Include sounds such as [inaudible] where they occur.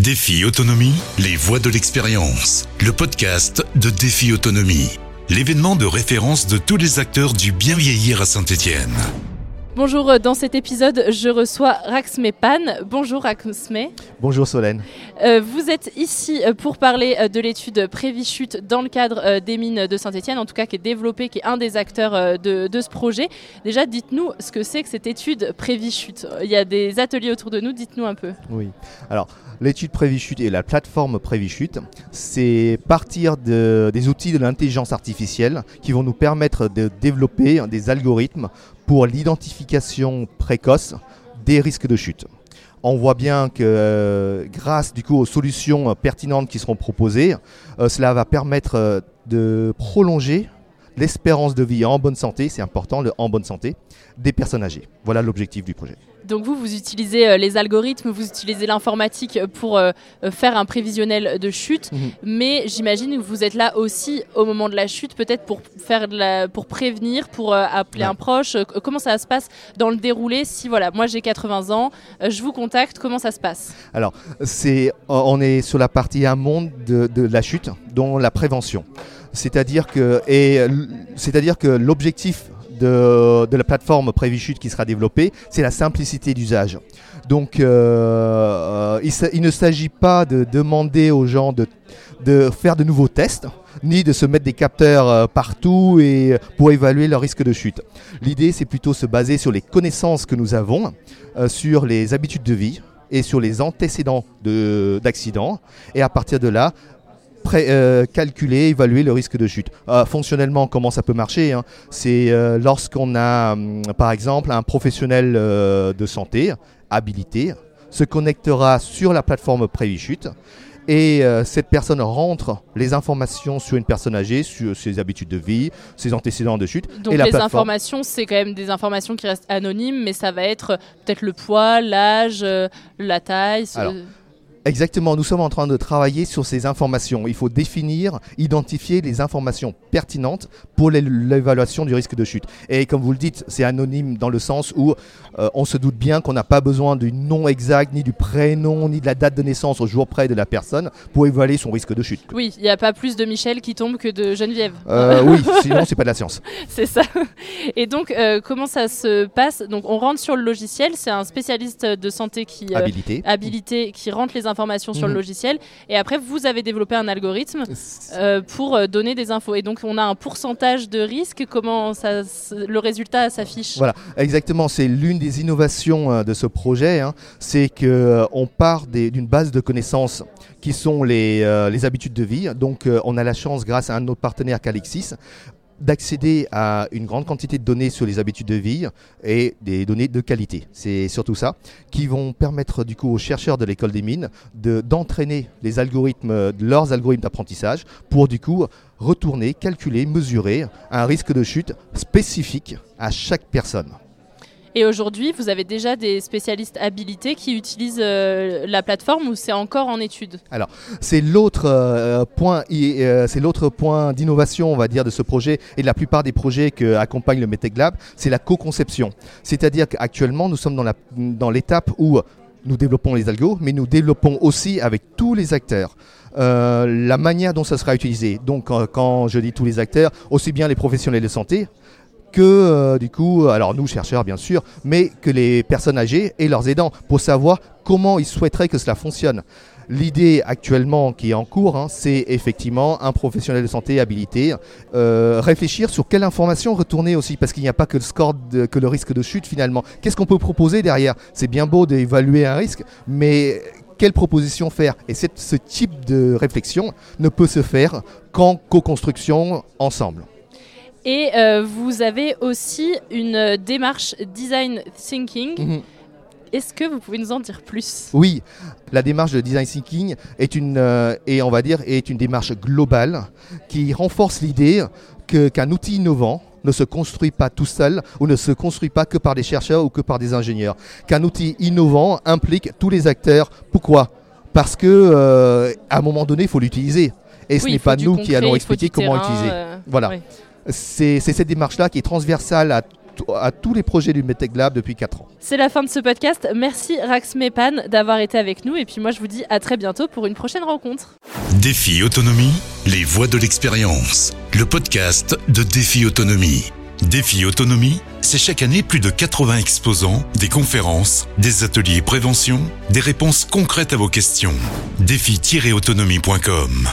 Défi Autonomie, les voies de l'expérience. Le podcast de Défi Autonomie. L'événement de référence de tous les acteurs du bien vieillir à Saint-Étienne. Bonjour, euh, dans cet épisode, je reçois Raxme Pan. Bonjour Raxme. Bonjour Solène. Euh, vous êtes ici euh, pour parler de l'étude Prévichute dans le cadre des mines de Saint-Etienne, en tout cas qui est développée, qui est un des acteurs de, ce projet. Déjà, dites-nous ce que c'est que cette étude Prévichute. Il y a des ateliers autour de nous, dites-nous un peu. Oui, alors l'étude Prévichute et la plateforme Prévichute, c'est partir des outils de l'intelligence artificielle qui vont nous permettre de développer des algorithmes pour l'identification précoce des risques de chute. On voit bien que euh, grâce du coup aux solutions pertinentes qui seront proposées, euh, cela va permettre euh, de prolonger l'espérance de vie en bonne santé, c'est important, en bonne santé, des personnes âgées. Voilà l'objectif du projet. Donc vous, vous utilisez euh, les algorithmes, vous utilisez l'informatique pour euh, euh, faire un prévisionnel de chute, mhm. mais j'imagine que vous êtes là aussi au moment de la chute, peut-être pour faire pour prévenir, pour appeler un proche. Comment ça se passe dans le déroulé Si voilà, moi j'ai 80 ans, je vous contacte, comment ça se passe? Alors c'est, on est sur la partie amont de, de la chute, dont la prévention. C'est-à-dire que, c'est-à-dire que l'objectif de, la plateforme Prévichute qui sera développée, c'est la simplicité d'usage. Donc euh, euh, il, ne s'agit pas de demander aux gens de, faire de nouveaux tests, ni de se mettre des capteurs euh, partout pour évaluer leur risque de chute. L'idée, c'est plutôt se baser sur les connaissances que nous avons, sur les habitudes de vie et sur les antécédents d'accidents. Et à partir de là, euh, calculer, évaluer le risque de chute. Euh, fonctionnellement, comment ça peut marcher hein C'est euh, lorsqu'on a, hum, par exemple, un professionnel de santé habilité se connectera sur la plateforme Prévichute et cette personne rentre les informations sur une personne âgée, sur ses habitudes de vie, ses antécédents de chute. Donc les informations, c'est quand même des informations qui restent anonymes, mais ça va être peut-être le poids, l'âge, la taille. Exactement, nous sommes en train de travailler sur ces informations. Il faut définir, identifier les informations pertinentes pour l'évaluation du risque de chute. Et comme vous le dites, c'est anonyme dans le sens où euh, on se doute bien qu'on n'a pas besoin du nom exact, ni du prénom, ni de la date de naissance au jour près de la personne pour évaluer son risque de chute. Oui, il n'y a pas plus de Michel qui tombe que de Geneviève. Euh, oui, sinon c'est pas de la science. [laughs] c'est ça. Et donc, euh, comment ça se passe? Donc, on rentre sur le logiciel, c'est un spécialiste de santé qui habilité. habilité qui rentre les informations sur le mhm. logiciel. Et après, vous avez développé un algorithme euh, pour euh, donner des infos. Et donc, on a un pourcentage de risque. Comment ça, le résultat s'affiche? Voilà, exactement. C'est l'une des innovations euh, de ce projet. Hein. C'est qu'on part d'une base de connaissances qui sont les, les habitudes de vie. Donc, on a la chance, grâce à un de nos partenaires, Calixis, d'accéder à une grande quantité de données sur les habitudes de vie et des données de qualité. C'est surtout ça qui vont permettre du coup aux chercheurs de l'école des mines d'entraîner les algorithmes, leurs algorithmes d'apprentissage pour du coup retourner, calculer, mesurer un risque de chute spécifique à chaque personne. Et aujourd'hui, vous avez déjà des spécialistes habilités qui utilisent euh, la plateforme ou c'est encore en étude? Alors, c'est l'autre euh, point, euh, c'est l'autre point d'innovation, on va dire, de ce projet et de la plupart des projets que accompagne le Metec Lab, c'est la co-conception. C'est-à-dire qu'actuellement, nous sommes dans l'étape où nous développons les algos, mais nous développons aussi avec tous les acteurs. la manière dont ça sera utilisé. Donc quand je dis tous les acteurs, aussi bien les professionnels de santé, que euh, du coup, alors nous chercheurs bien sûr, mais que les personnes âgées et leurs aidants pour savoir comment ils souhaiteraient que cela fonctionne. L'idée actuellement qui est en cours, hein, c'est effectivement un professionnel de santé habilité, euh, réfléchir sur quelle information retourner aussi, parce qu'il n'y a pas que le score, que le risque de chute finalement. Qu'est-ce qu'on peut proposer derrière? C'est bien beau d'évaluer un risque, mais quelle proposition faire? Et ce type de réflexion ne peut se faire qu'en co-construction ensemble. Et euh, vous avez aussi une démarche design thinking. Mhm. Est-ce que vous pouvez nous en dire plus? Oui, la démarche de design thinking est une, euh, et on va dire, est une démarche globale qui renforce l'idée qu'un outil innovant ne se construit pas tout seul ou ne se construit pas que par des chercheurs ou que par des ingénieurs. Qu'un outil innovant implique tous les acteurs. Pourquoi? Parce que euh, à un moment donné, il faut l'utiliser. Et ce n'est pas nous qui allons expliquer comment l'utiliser. voilà c'est cette démarche-là qui est transversale à à tous les projets du Medtech Lab depuis 4 ans. C'est la fin de ce podcast. Merci Rax Mepan d'avoir été avec nous et puis moi je vous dis à très bientôt pour une prochaine rencontre. Défi Autonomie, les voix de l'expérience. Le podcast de Défi Autonomie. Défi Autonomie, c'est chaque année plus de 80 exposants, des conférences, des ateliers prévention, des réponses concrètes à vos questions. Défi-autonomie.com